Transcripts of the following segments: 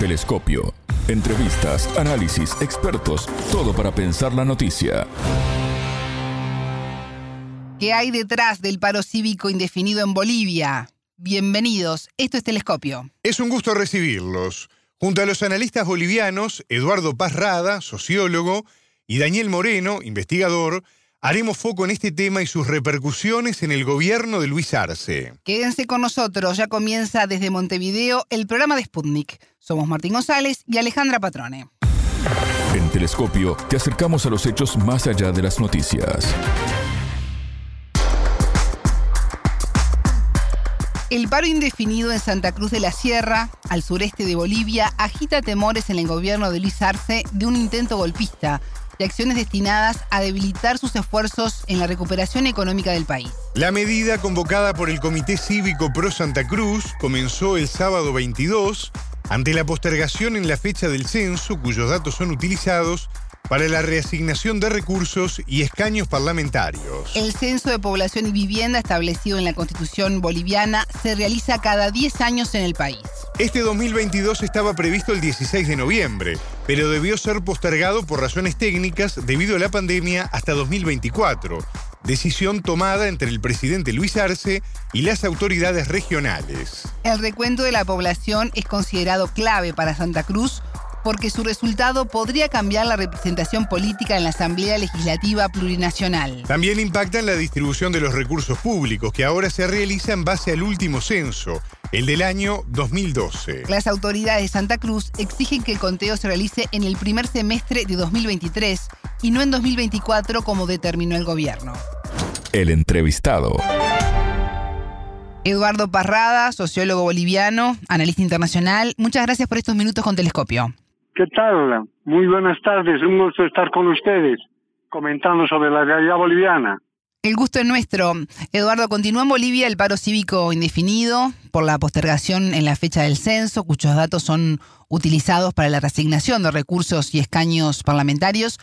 Telescopio. Entrevistas, análisis, expertos, todo para pensar la noticia. ¿Qué hay detrás del paro cívico indefinido en Bolivia? Bienvenidos, esto es Telescopio. Es un gusto recibirlos. Junto a los analistas bolivianos, Eduardo Paz Rada, sociólogo, y Daniel Moreno, investigador, haremos foco en este tema y sus repercusiones en el gobierno de Luis Arce. Quédense con nosotros, ya comienza desde Montevideo el programa de Sputnik. Somos Martín González y Alejandra Patrone. En Telescopio te acercamos a los hechos más allá de las noticias. El paro indefinido en Santa Cruz de la Sierra, al sureste de Bolivia, agita temores en el gobierno de Luis Arce de un intento golpista y acciones destinadas a debilitar sus esfuerzos en la recuperación económica del país. La medida convocada por el Comité Cívico Pro Santa Cruz comenzó el sábado 22 ante la postergación en la fecha del censo cuyos datos son utilizados para la reasignación de recursos y escaños parlamentarios. El censo de población y vivienda establecido en la Constitución boliviana se realiza cada 10 años en el país. Este 2022 estaba previsto el 16 de noviembre, pero debió ser postergado por razones técnicas debido a la pandemia hasta 2024. Decisión tomada entre el presidente Luis Arce y las autoridades regionales. El recuento de la población es considerado clave para Santa Cruz porque su resultado podría cambiar la representación política en la Asamblea Legislativa Plurinacional. También impacta en la distribución de los recursos públicos, que ahora se realiza en base al último censo, el del año 2012. Las autoridades de Santa Cruz exigen que el conteo se realice en el primer semestre de 2023 y no en 2024 como determinó el gobierno. El entrevistado. Eduardo Parrada, sociólogo boliviano, analista internacional. Muchas gracias por estos minutos con Telescopio. ¿Qué tal? Muy buenas tardes, un gusto estar con ustedes comentando sobre la realidad boliviana. El gusto es nuestro. Eduardo, continúa en Bolivia el paro cívico indefinido por la postergación en la fecha del censo, cuyos datos son utilizados para la reasignación de recursos y escaños parlamentarios.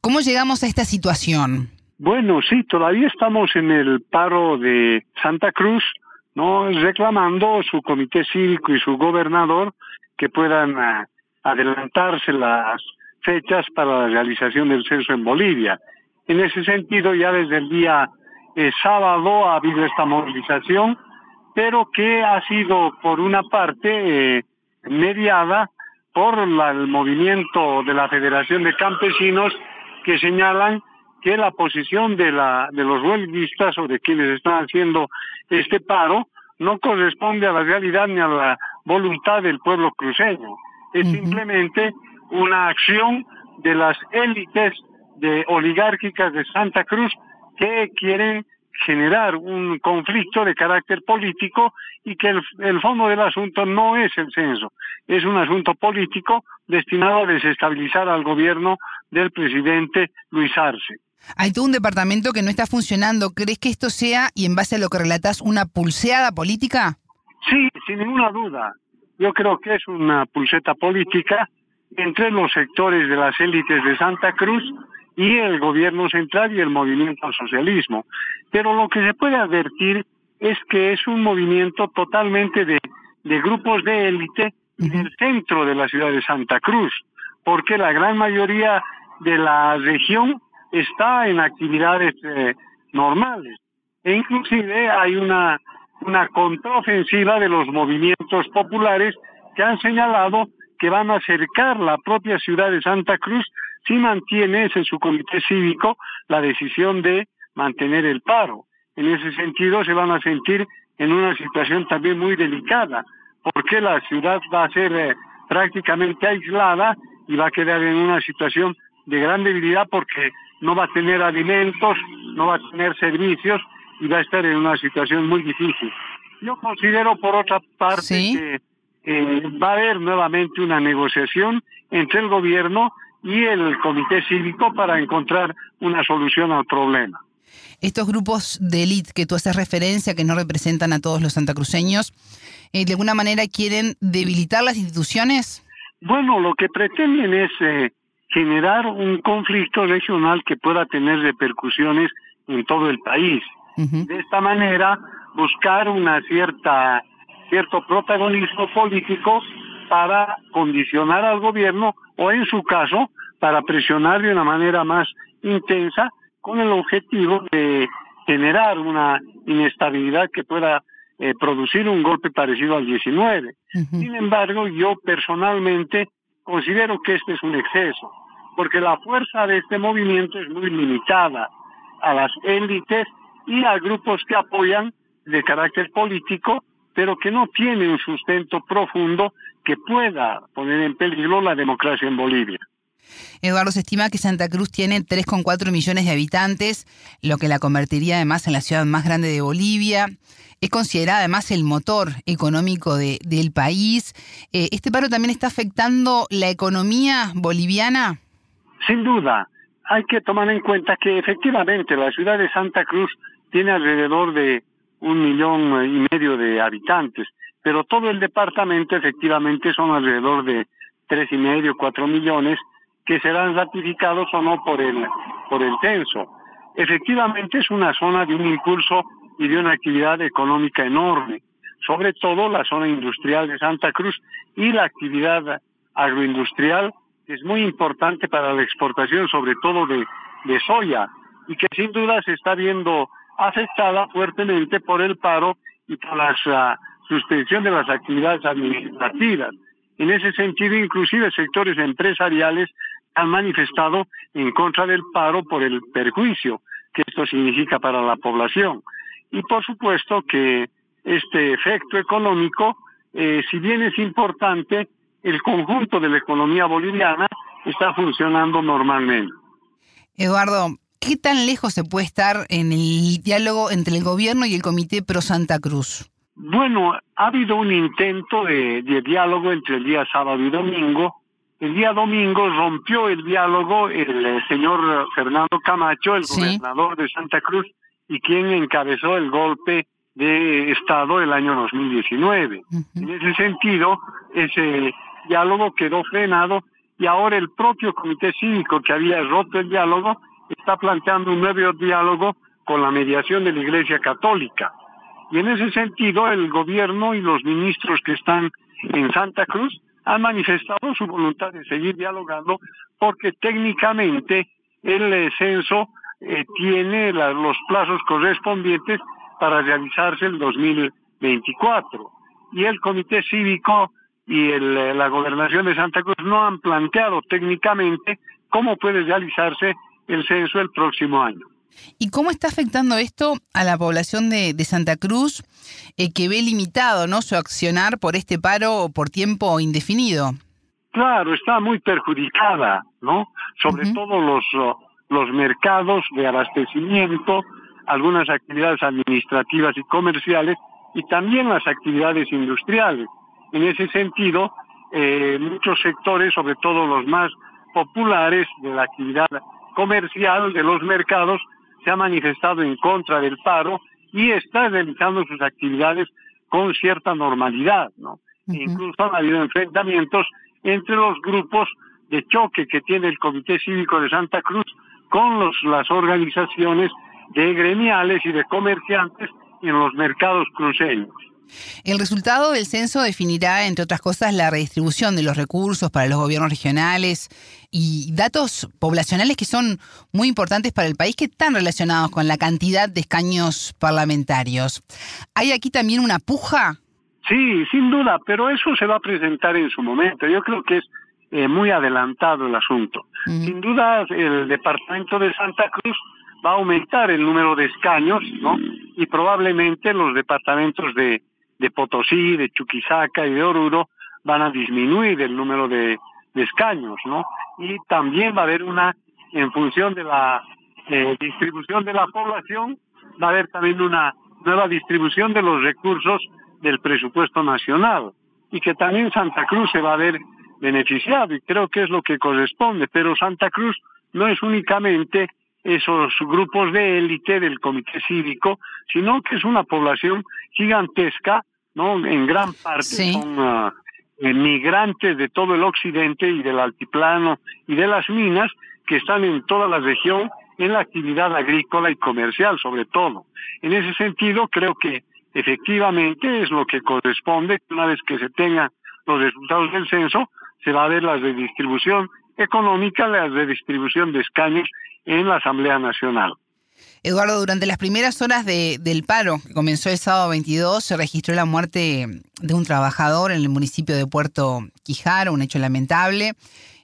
¿Cómo llegamos a esta situación? Bueno, sí, todavía estamos en el paro de Santa Cruz, no reclamando su comité cívico y su gobernador que puedan ah, adelantarse las fechas para la realización del censo en Bolivia. En ese sentido, ya desde el día eh, sábado ha habido esta movilización, pero que ha sido, por una parte, eh, mediada por el movimiento de la Federación de Campesinos que señalan que la posición de, la, de los huelguistas o de quienes están haciendo este paro no corresponde a la realidad ni a la voluntad del pueblo cruceño es simplemente una acción de las élites de oligárquicas de Santa Cruz que quieren generar un conflicto de carácter político y que el, fondo del asunto no es el censo, es un asunto político destinado a desestabilizar al gobierno del presidente Luis Arce. Hay todo un departamento que no está funcionando. ¿Crees que esto sea, y en base a lo que relatas, una pulseada política? Sí, sin ninguna duda yo creo que es una pulseta política entre los sectores de las élites de Santa Cruz y el gobierno central y el movimiento al socialismo. Pero lo que se puede advertir es que es un movimiento totalmente de, grupos de élite en el centro de la ciudad de Santa Cruz, porque la gran mayoría de la región está en actividades eh, normales. E inclusive hay una una contraofensiva de los movimientos populares que han señalado que van a acercar la propia ciudad de Santa Cruz si mantiene en su comité cívico la decisión de mantener el paro. En ese sentido se van a sentir en una situación también muy delicada, porque la ciudad va a ser eh, prácticamente aislada y va a quedar en una situación de gran debilidad porque no va a tener alimentos, no va a tener servicios y va a estar en una situación muy difícil. Yo considero, por otra parte, que va a haber nuevamente una negociación entre el gobierno y el comité cívico para encontrar una solución al problema. Estos grupos de élite que tú haces referencia, que no representan a todos los santacruceños, eh, ¿de alguna manera quieren debilitar las instituciones? Bueno, lo que pretenden es eh, generar un conflicto regional que pueda tener repercusiones en todo el país. De esta manera, buscar una cierta cierto protagonismo político para condicionar al gobierno o en su caso para presionar de una manera más intensa con el objetivo de generar una inestabilidad que pueda eh, producir un golpe parecido al 19. Sin embargo, yo personalmente considero que este es un exceso, porque la fuerza de este movimiento es muy limitada a las élites y a grupos que apoyan de carácter político, pero que no tienen un sustento profundo que pueda poner en peligro la democracia en Bolivia. Eduardo, se estima que Santa Cruz tiene 3,4 millones de habitantes, lo que la convertiría además en la ciudad más grande de Bolivia. Es considerada además el motor económico del país. Eh, ¿Este paro también está afectando la economía boliviana? Sin duda. Hay que tomar en cuenta que efectivamente la ciudad de Santa Cruz tiene alrededor de un millón y medio de habitantes, pero todo el departamento efectivamente son alrededor de tres y medio, cuatro millones, que serán ratificados o no por el, por el censo. Efectivamente es una zona de un impulso y de una actividad económica enorme, sobre todo la zona industrial de Santa Cruz y la actividad agroindustrial, que es muy importante para la exportación, sobre todo de, de soya, y que sin duda se está viendo afectada fuertemente por el paro y por la suspensión de las actividades administrativas. En ese sentido, inclusive sectores empresariales han manifestado en contra del paro por el perjuicio que esto significa para la población. Y por supuesto que este efecto económico, eh, si bien es importante, el conjunto de la economía boliviana está funcionando normalmente. Eduardo, ¿qué tan lejos se puede estar en el diálogo entre el gobierno y el Comité Pro Santa Cruz? Bueno, ha habido un intento de, diálogo entre el día sábado y domingo. El día domingo rompió el diálogo el, eh, señor Fernando Camacho, el gobernador de Santa Cruz, y quien encabezó el golpe de Estado el año 2019. En ese sentido, ese diálogo quedó frenado y ahora el propio Comité Cívico que había roto el diálogo está planteando un nuevo diálogo con la mediación de la Iglesia Católica. Y en ese sentido, el gobierno y los ministros que están en Santa Cruz han manifestado su voluntad de seguir dialogando porque técnicamente el censo eh, tiene los plazos correspondientes para realizarse el 2024. Y el Comité Cívico y el, eh, la Gobernación de Santa Cruz no han planteado técnicamente cómo puede realizarse el censo el próximo año. ¿Y cómo está afectando esto a la población de, Santa Cruz eh, que ve limitado ¿no? su accionar por este paro por tiempo indefinido? Claro, está muy perjudicada, ¿no? Sobre todo los, los mercados de abastecimiento, algunas actividades administrativas y comerciales y también las actividades industriales. En ese sentido, eh, muchos sectores, sobre todo los más populares de la actividad comercial de los mercados, se ha manifestado en contra del paro y está realizando sus actividades con cierta normalidad, ¿no? Incluso han habido enfrentamientos entre los grupos de choque que tiene el Comité Cívico de Santa Cruz con los, las organizaciones de gremiales y de comerciantes en los mercados cruceños. El resultado del censo definirá, entre otras cosas, la redistribución de los recursos para los gobiernos regionales y datos poblacionales que son muy importantes para el país, que están relacionados con la cantidad de escaños parlamentarios. ¿Hay aquí también una puja? Sí, sin duda, pero eso se va a presentar en su momento. Yo creo que es eh, muy adelantado el asunto. Sin duda, el departamento de Santa Cruz va a aumentar el número de escaños, ¿no? Y probablemente los departamentos de de Potosí, de Chuquisaca y de Oruro van a disminuir el número de, escaños, ¿no? Y también va a haber una, en función de la eh, distribución de la población, va a haber también una nueva distribución de los recursos del presupuesto nacional y que también Santa Cruz se va a ver beneficiado y creo que es lo que corresponde, pero Santa Cruz no es únicamente esos grupos de élite del comité cívico, sino que es una población gigantesca, ¿no? En gran parte son uh, migrantes de todo el occidente y del altiplano y de las minas que están en toda la región en la actividad agrícola y comercial sobre todo. En ese sentido, creo que efectivamente es lo que corresponde una vez que se tenga los resultados del censo, se va a ver la redistribución económica, la redistribución de escaños en la Asamblea Nacional. Eduardo, durante las primeras horas de, del paro, que comenzó el sábado 22, se registró la muerte de un trabajador en el municipio de Puerto Quijaro, un hecho lamentable.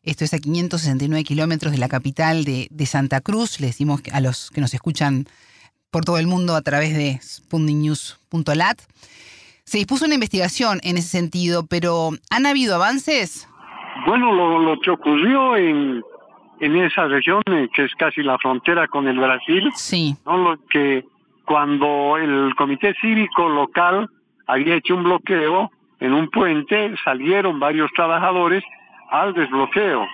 Esto es a 569 kilómetros de la capital de, Santa Cruz. Le decimos a los que nos escuchan por todo el mundo a través de spundingnews.lat. Se dispuso una investigación en ese sentido, pero ¿han habido avances? Bueno, lo, lo que ocurrió en en esa región eh, que es casi la frontera con el Brasil. Sí. ¿no? Lo que cuando el comité cívico local había hecho un bloqueo en un puente, salieron varios trabajadores al desbloqueo.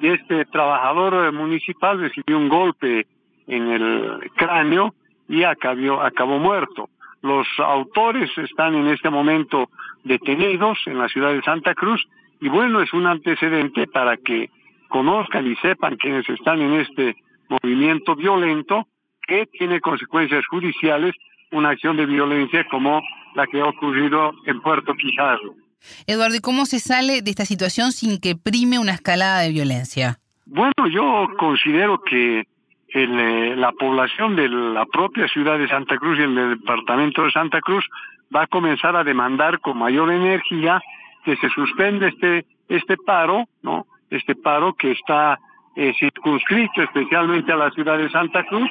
Y este trabajador municipal recibió un golpe en el cráneo y acabó, acabó muerto. Los autores están en este momento detenidos en la ciudad de Santa Cruz y bueno, es un antecedente para que conozcan y sepan quienes están en este movimiento violento que tiene consecuencias judiciales una acción de violencia como la que ha ocurrido en Puerto Quijaro. Eduardo, ¿y cómo se sale de esta situación sin que prime una escalada de violencia? Bueno, yo considero que el, eh, la población de la propia ciudad de Santa Cruz y el departamento de Santa Cruz va a comenzar a demandar con mayor energía que se suspende este este paro, ¿no? Este paro que está eh, circunscrito especialmente a la ciudad de Santa Cruz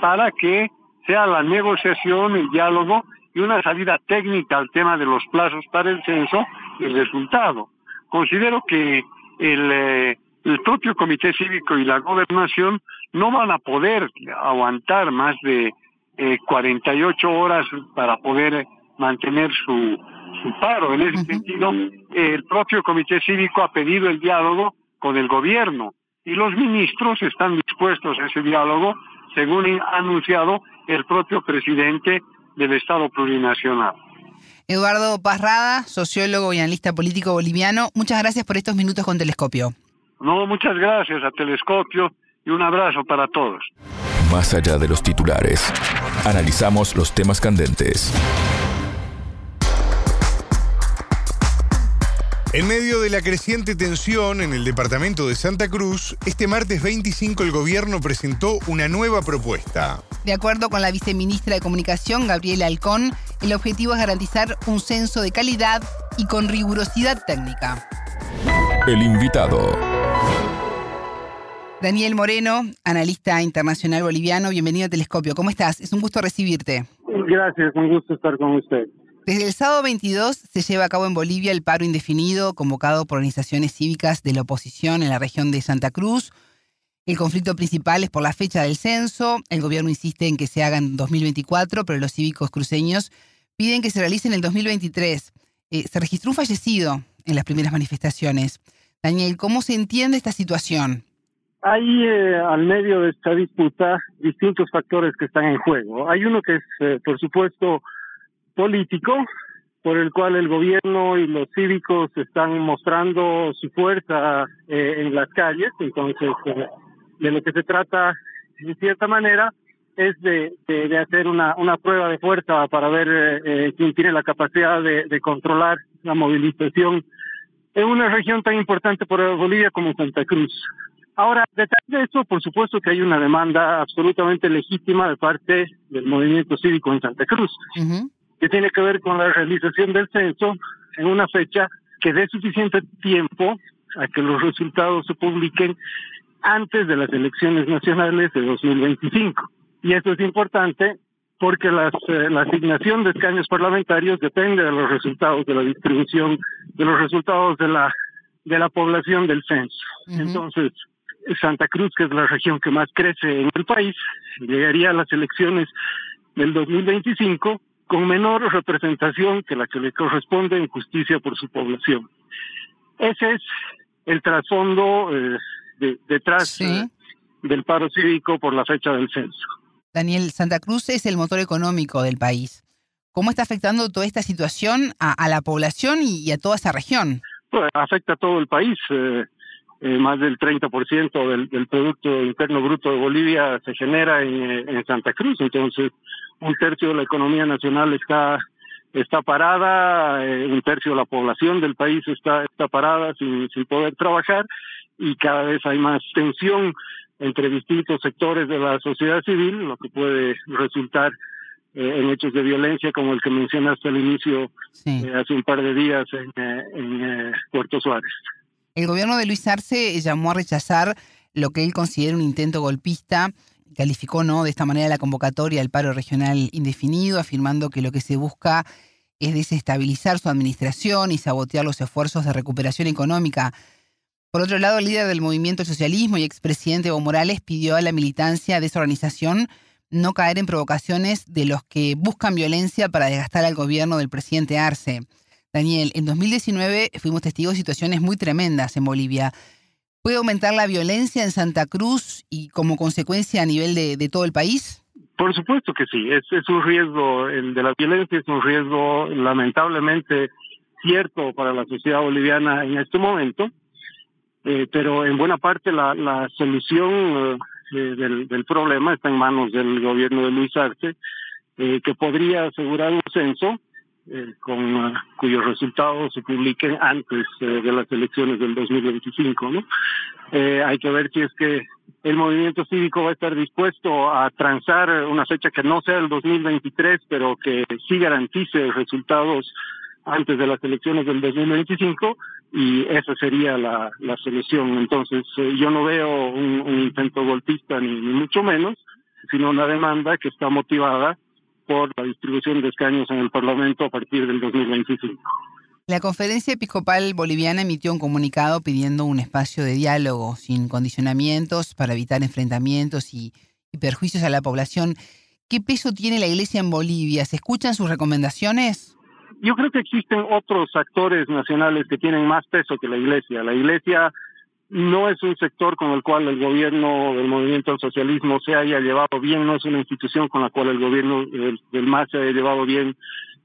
para que sea la negociación, el diálogo y una salida técnica al tema de los plazos para el censo y el resultado. Considero que el, eh, el propio Comité Cívico y la Gobernación no van a poder aguantar más de eh, 48 horas para poder mantener su, su paro. En ese sentido, el propio Comité Cívico ha pedido el diálogo con el gobierno y los ministros están dispuestos a ese diálogo, según ha anunciado el propio presidente del Estado plurinacional. Eduardo Parrada, sociólogo y analista político boliviano, muchas gracias por estos minutos con Telescopio. No, muchas gracias a Telescopio y un abrazo para todos. Más allá de los titulares, analizamos los temas candentes En medio de la creciente tensión en el departamento de Santa Cruz, este martes 25 el gobierno presentó una nueva propuesta. De acuerdo con la viceministra de Comunicación, Gabriela Alcón, el objetivo es garantizar un censo de calidad y con rigurosidad técnica. El invitado. Daniel Moreno, analista internacional boliviano, bienvenido a Telescopio. ¿Cómo estás? Es un gusto recibirte. Gracias, un gusto estar con usted. Desde el sábado 22 se lleva a cabo en Bolivia el paro indefinido convocado por organizaciones cívicas de la oposición en la región de Santa Cruz. El conflicto principal es por la fecha del censo. El gobierno insiste en que se haga en 2024, pero los cívicos cruceños piden que se realice en el 2023. Eh, se registró un fallecido en las primeras manifestaciones. Daniel, ¿cómo se entiende esta situación? Hay eh, al medio de esta disputa distintos factores que están en juego. Hay uno que es, eh, por supuesto, político por el cual el gobierno y los cívicos están mostrando su fuerza eh, en las calles. Entonces, eh, de lo que se trata, de cierta manera, es de, de, hacer una, una prueba de fuerza para ver eh, eh, quién tiene la capacidad de, de controlar la movilización en una región tan importante para Bolivia como Santa Cruz. Ahora, detrás de eso, por supuesto que hay una demanda absolutamente legítima de parte del movimiento cívico en Santa Cruz. Que tiene que ver con la realización del censo en una fecha que dé suficiente tiempo a que los resultados se publiquen antes de las elecciones nacionales de 2025. Y esto es importante porque las, eh, la asignación de escaños parlamentarios depende de los resultados de la distribución, de los resultados de la, de la población del censo. Uh -huh. Entonces, Santa Cruz, que es la región que más crece en el país, llegaría a las elecciones del 2025 con menor representación que la que le corresponde en justicia por su población. Ese es el trasfondo eh, de, detrás sí. eh, del paro cívico por la fecha del censo. Daniel, Santa Cruz es el motor económico del país. ¿Cómo está afectando toda esta situación a, a la población y, y, a toda esa región? Pues afecta a todo el país. Eh, eh, más del 30% del, del Producto Interno Bruto de Bolivia se genera en, en Santa Cruz. Entonces, un tercio de la economía nacional está está parada, eh, un tercio de la población del país está, está parada sin, sin poder trabajar y cada vez hay más tensión entre distintos sectores de la sociedad civil, lo que puede resultar eh, en hechos de violencia como el que mencionaste al inicio eh, hace un par de días en, en Puerto Suárez. El gobierno de Luis Arce llamó a rechazar lo que él considera un intento golpista calificó no de esta manera la convocatoria al paro regional indefinido, afirmando que lo que se busca es desestabilizar su administración y sabotear los esfuerzos de recuperación económica. Por otro lado, el líder del movimiento socialismo y expresidente Evo Morales pidió a la militancia de esa organización no caer en provocaciones de los que buscan violencia para desgastar al gobierno del presidente Arce. Daniel, en 2019 fuimos testigos de situaciones muy tremendas en Bolivia. ¿Puede aumentar la violencia en Santa Cruz y como consecuencia a nivel de, todo el país? Por supuesto que sí, es, un riesgo, el de la violencia es un riesgo lamentablemente cierto para la sociedad boliviana en este momento, eh, pero en buena parte la, solución eh, del, del, problema está en manos del gobierno de Luis Arce, eh, que podría asegurar un censo eh, con uh, cuyos resultados se publiquen antes eh, de las elecciones del 2025, ¿no? Eh, hay que ver si es que el movimiento cívico va a estar dispuesto a transar una fecha que no sea el 2023, pero que sí garantice resultados antes de las elecciones del 2025 y esa sería la, la solución. Entonces, yo no veo un, un intento golpista ni mucho menos, sino una demanda que está motivada por la distribución de escaños en el Parlamento a partir del 2025. La Conferencia Episcopal Boliviana emitió un comunicado pidiendo un espacio de diálogo sin condicionamientos para evitar enfrentamientos y, perjuicios a la población. ¿Qué peso tiene la Iglesia en Bolivia? ¿Se escuchan sus recomendaciones? Yo creo que existen otros actores nacionales que tienen más peso que la Iglesia. La Iglesia no es un sector con el cual el gobierno del movimiento al socialismo se haya llevado bien, no es una institución con la cual el gobierno del, MAS se haya llevado bien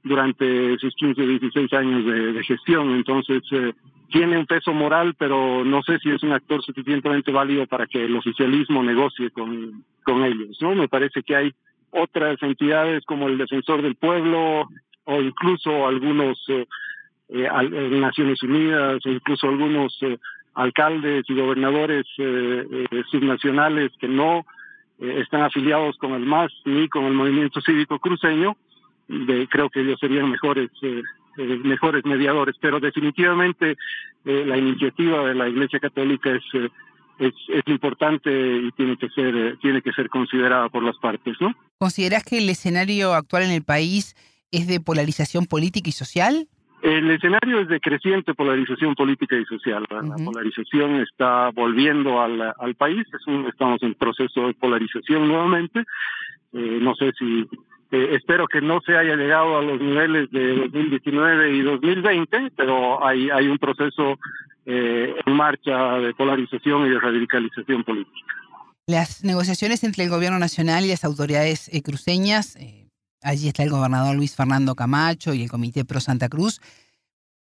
durante sus 15 o 16 años de, gestión. Entonces, eh, tiene un peso moral, pero no sé si es un actor suficientemente válido para que el oficialismo negocie con, con ellos. ¿no? Me parece que hay otras entidades como el Defensor del Pueblo o incluso algunos eh, eh, Naciones Unidas o incluso algunos eh, alcaldes y gobernadores eh, eh, subnacionales que no eh, están afiliados con el MAS ni con el movimiento cívico cruceño, de, creo que ellos serían mejores mejores mediadores, pero definitivamente la iniciativa de la Iglesia Católica es, es, es importante y tiene que ser tiene que ser considerada por las partes, ¿no? ¿Consideras que el escenario actual en el país es de polarización política y social? El escenario es de creciente polarización política y social. La polarización está volviendo al, al país. Es un, estamos en proceso de polarización nuevamente. Eh, no sé si eh, espero que no se haya llegado a los niveles de 2019 y 2020, pero hay hay un proceso eh, en marcha de polarización y de radicalización política. Las negociaciones entre el gobierno nacional y las autoridades cruceñas allí está el gobernador Luis Fernando Camacho y el Comité Pro Santa Cruz,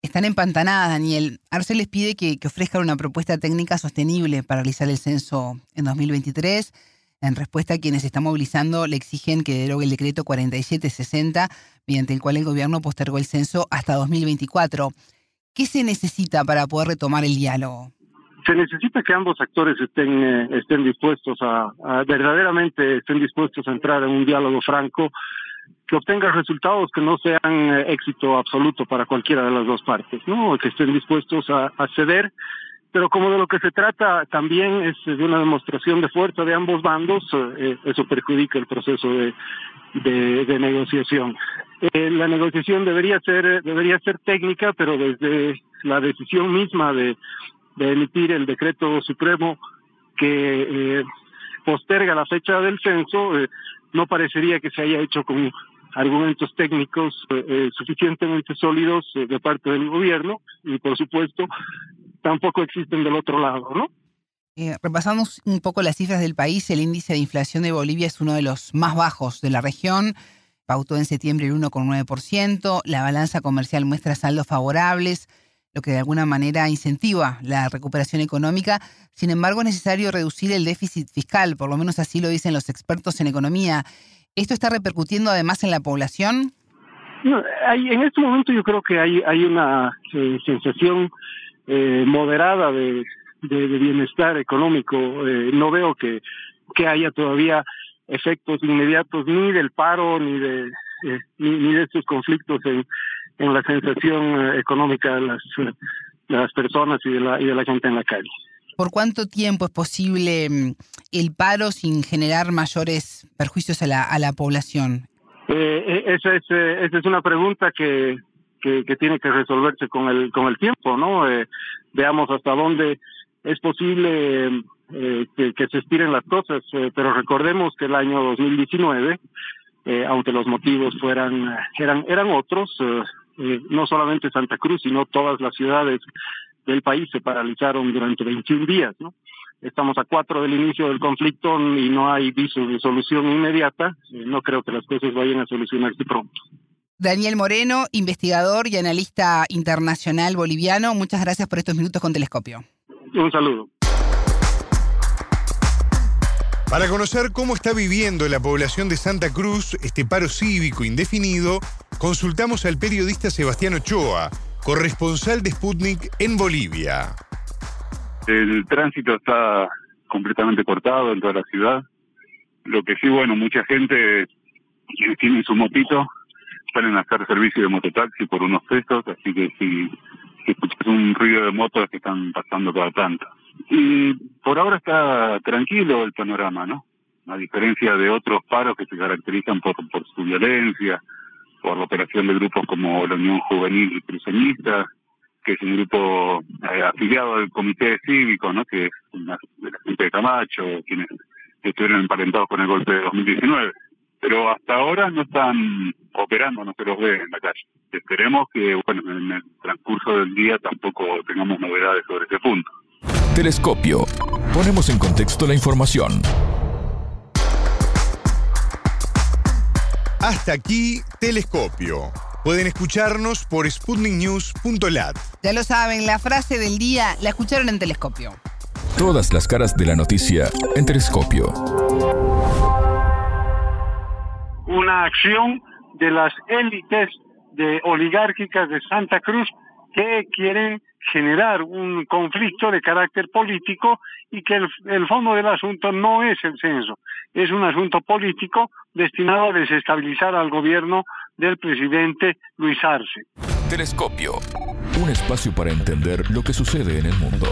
están empantanadas, Daniel. Arce les pide que, ofrezcan una propuesta técnica sostenible para realizar el censo en 2023. En respuesta a quienes están movilizando, le exigen que derogue el decreto 4760, mediante el cual el gobierno postergó el censo hasta 2024. ¿Qué se necesita para poder retomar el diálogo? Se necesita que ambos actores estén, eh, estén dispuestos a, verdaderamente estén dispuestos a entrar en un diálogo franco que obtenga resultados que no sean eh, éxito absoluto para cualquiera de las dos partes, ¿no? Que estén dispuestos a, ceder, pero como de lo que se trata también es de una demostración de fuerza de ambos bandos, eh, eso perjudica el proceso de, negociación. Eh, la negociación debería ser debería ser técnica, pero desde la decisión misma de, emitir el decreto supremo que posterga la fecha del censo, no parecería que se haya hecho con argumentos técnicos eh, eh, suficientemente sólidos eh, de parte del gobierno y por supuesto tampoco existen del otro lado, ¿no? repasamos un poco las cifras del país. El índice de inflación de Bolivia es uno de los más bajos de la región. Pautó en septiembre el 1,9%. La balanza comercial muestra saldos favorables, lo que de alguna manera incentiva la recuperación económica. Sin embargo, es necesario reducir el déficit fiscal, por lo menos así lo dicen los expertos en economía. ¿Esto está repercutiendo además en la población? hay, en este momento yo creo que hay, hay una eh, sensación eh, moderada de, de, bienestar económico. Eh, no veo que, que haya todavía efectos inmediatos ni del paro ni de eh, ni, ni, de estos conflictos en, en la sensación económica de las, de las personas y de la, y de la gente en la calle. ¿Por cuánto tiempo es posible mm, el paro sin generar mayores perjuicios a la, a la población? Eh, esa, es, esa es una pregunta que, que, que, tiene que resolverse con el, con el tiempo, ¿no? Eh, veamos hasta dónde es posible eh, que, que, se estiren las cosas, eh, pero recordemos que el año 2019, eh, aunque los motivos fueran eran eran otros, eh, no solamente Santa Cruz, sino todas las ciudades del país se paralizaron durante 21 días, ¿no? Estamos a cuatro del inicio del conflicto y no hay viso de solución inmediata. No creo que las cosas vayan a solucionarse pronto. Daniel Moreno, investigador y analista internacional boliviano, muchas gracias por estos minutos con Telescopio. Un saludo. Para conocer cómo está viviendo la población de Santa Cruz este paro cívico indefinido, consultamos al periodista Sebastián Ochoa, corresponsal de Sputnik en Bolivia. El tránsito está completamente cortado en toda la ciudad. Lo que sí, bueno, mucha gente quienes tienen su motito salen a hacer servicio de mototaxi por unos pesos, así que si, si escuchas un ruido de motos que están pasando cada tanto. Y por ahora está tranquilo el panorama, ¿no? A diferencia de otros paros que se caracterizan por, por su violencia, por la operación de grupos como la Unión Juvenil Cruceñista, que es un grupo eh, afiliado al Comité Cívico, ¿no? que es una, de la gente de Camacho, quienes estuvieron emparentados con el golpe de 2019. Pero hasta ahora no están operando, no se los ve en la calle. Esperemos que, bueno, en el transcurso del día tampoco tengamos novedades sobre ese punto. Telescopio. Ponemos en contexto la información. Hasta aquí, Telescopio. Pueden escucharnos por sputniknews.lat. Ya lo saben, la frase del día la escucharon en Telescopio. Todas las caras de la noticia en Telescopio. Una acción de las élites de oligárquicas de Santa Cruz que quieren generar un conflicto de carácter político y que el, el, fondo del asunto no es el censo, es un asunto político destinado a desestabilizar al gobierno del presidente Luis Arce. Telescopio, un espacio para entender lo que sucede en el mundo.